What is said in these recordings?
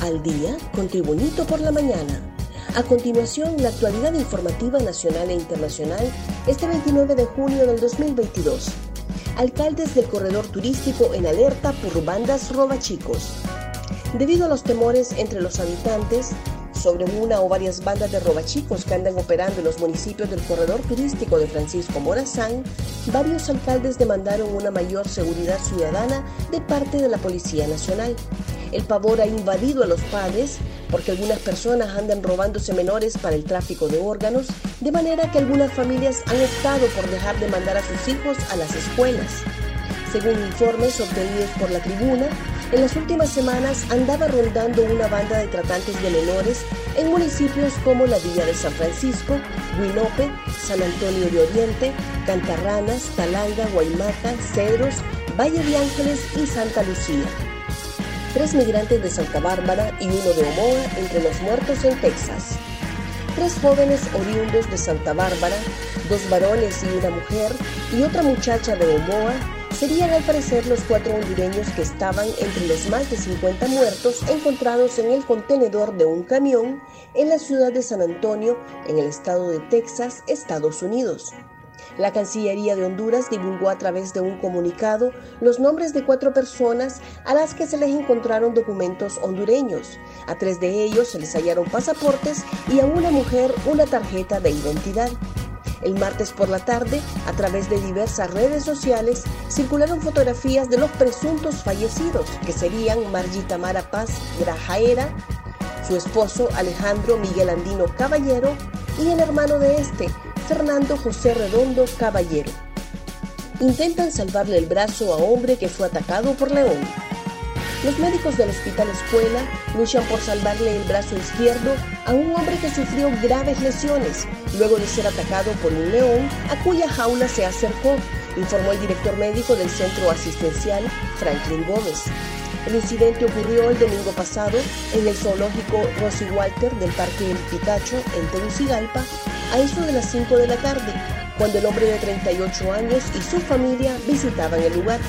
Al día con Tribunito por la mañana. A continuación, la actualidad informativa nacional e internacional este 29 de junio del 2022. Alcaldes del corredor turístico en alerta por bandas robachicos. Debido a los temores entre los habitantes, sobre una o varias bandas de robachicos que andan operando en los municipios del corredor turístico de Francisco Morazán, varios alcaldes demandaron una mayor seguridad ciudadana de parte de la Policía Nacional. El pavor ha invadido a los padres porque algunas personas andan robándose menores para el tráfico de órganos, de manera que algunas familias han optado por dejar de mandar a sus hijos a las escuelas. Según informes obtenidos por la tribuna, en las últimas semanas andaba rondando una banda de tratantes de menores en municipios como la Villa de San Francisco, Huinope, San Antonio de Oriente, Cantarranas, Talanga, Guaymaca, Cedros, Valle de Ángeles y Santa Lucía. Tres migrantes de Santa Bárbara y uno de Omoa entre los muertos en Texas. Tres jóvenes oriundos de Santa Bárbara, dos varones y una mujer, y otra muchacha de Omoa serían al parecer los cuatro hondureños que estaban entre los más de 50 muertos encontrados en el contenedor de un camión en la ciudad de San Antonio, en el estado de Texas, Estados Unidos. La Cancillería de Honduras divulgó a través de un comunicado los nombres de cuatro personas a las que se les encontraron documentos hondureños. A tres de ellos se les hallaron pasaportes y a una mujer una tarjeta de identidad. El martes por la tarde, a través de diversas redes sociales, circularon fotografías de los presuntos fallecidos, que serían Margita Mara Paz Grajaera, su esposo Alejandro Miguel Andino Caballero y el hermano de este, Fernando José Redondo Caballero. Intentan salvarle el brazo a hombre que fue atacado por león. Los médicos del Hospital Escuela luchan por salvarle el brazo izquierdo a un hombre que sufrió graves lesiones luego de ser atacado por un león a cuya jaula se acercó, informó el director médico del centro asistencial, Franklin Gómez. El incidente ocurrió el domingo pasado en el zoológico Rosy Walter del Parque El Picacho en Tegucigalpa a eso de las 5 de la tarde, cuando el hombre de 38 años y su familia visitaban el lugar.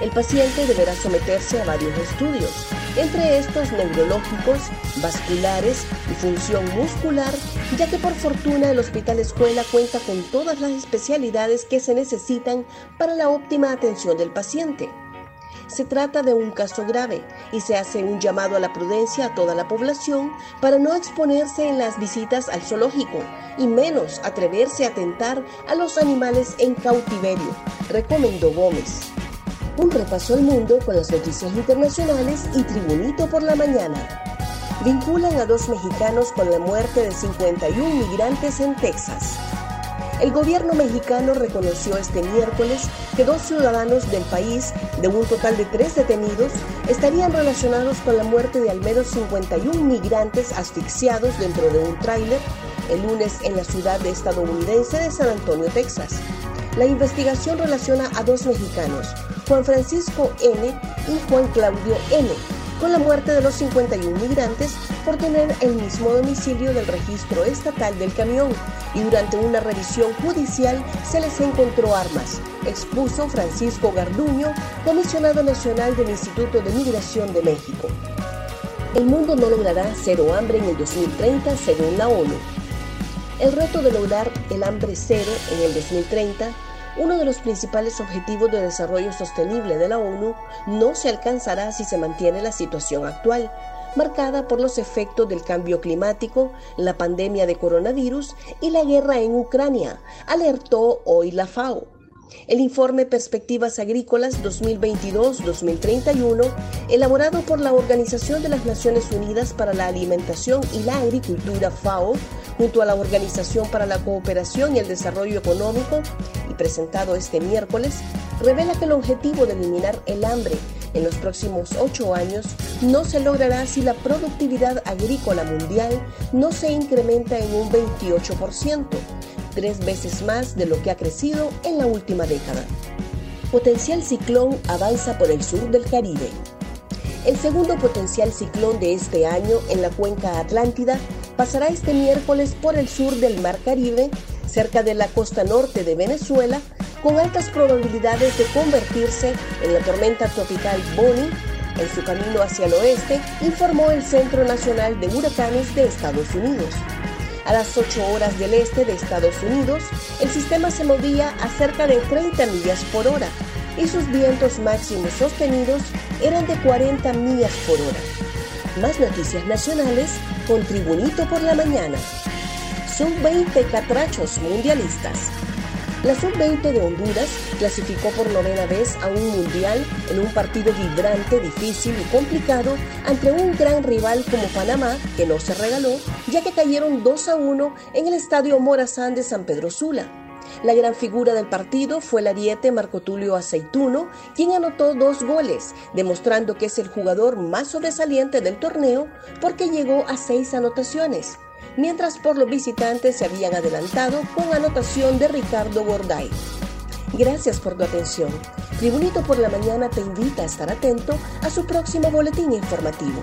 El paciente deberá someterse a varios estudios, entre estos neurológicos, vasculares y función muscular, ya que por fortuna el Hospital Escuela cuenta con todas las especialidades que se necesitan para la óptima atención del paciente. Se trata de un caso grave y se hace un llamado a la prudencia a toda la población para no exponerse en las visitas al zoológico y menos atreverse a tentar a los animales en cautiverio, recomendó Gómez. Un repaso al mundo con las noticias internacionales y Tribunito por la mañana. Vinculan a dos mexicanos con la muerte de 51 migrantes en Texas. El gobierno mexicano reconoció este miércoles que dos ciudadanos del país, de un total de tres detenidos, estarían relacionados con la muerte de al menos 51 migrantes asfixiados dentro de un tráiler el lunes en la ciudad estadounidense de San Antonio, Texas. La investigación relaciona a dos mexicanos, Juan Francisco N. y Juan Claudio N., con la muerte de los 51 migrantes por tener el mismo domicilio del registro estatal del camión y durante una revisión judicial se les encontró armas, expuso Francisco Garduño, comisionado nacional del Instituto de Migración de México. El mundo no logrará cero hambre en el 2030 según la ONU. El reto de lograr el hambre cero en el 2030 uno de los principales objetivos de desarrollo sostenible de la ONU, no se alcanzará si se mantiene la situación actual, marcada por los efectos del cambio climático, la pandemia de coronavirus y la guerra en Ucrania, alertó hoy la FAO. El informe Perspectivas Agrícolas 2022-2031, elaborado por la Organización de las Naciones Unidas para la Alimentación y la Agricultura FAO, junto a la Organización para la Cooperación y el Desarrollo Económico, y presentado este miércoles, revela que el objetivo de eliminar el hambre en los próximos ocho años no se logrará si la productividad agrícola mundial no se incrementa en un 28%, tres veces más de lo que ha crecido en la última década. Potencial ciclón avanza por el sur del Caribe. El segundo potencial ciclón de este año en la cuenca Atlántida pasará este miércoles por el sur del Mar Caribe, cerca de la costa norte de Venezuela, con altas probabilidades de convertirse en la tormenta tropical Bonnie en su camino hacia el oeste, informó el Centro Nacional de Huracanes de Estados Unidos. A las 8 horas del este de Estados Unidos, el sistema se movía a cerca de 30 millas por hora y sus vientos máximos sostenidos eran de 40 millas por hora. Más noticias nacionales con Tribunito por la Mañana. Son 20 catrachos mundialistas. La sub-20 de Honduras clasificó por novena vez a un mundial en un partido vibrante, difícil y complicado ante un gran rival como Panamá, que no se regaló, ya que cayeron 2 a 1 en el estadio Morazán de San Pedro Sula. La gran figura del partido fue el ariete Marco Tulio Aceituno, quien anotó dos goles, demostrando que es el jugador más sobresaliente del torneo porque llegó a seis anotaciones mientras por los visitantes se habían adelantado con anotación de Ricardo Gorday. Gracias por tu atención. Tribunito por la Mañana te invita a estar atento a su próximo boletín informativo.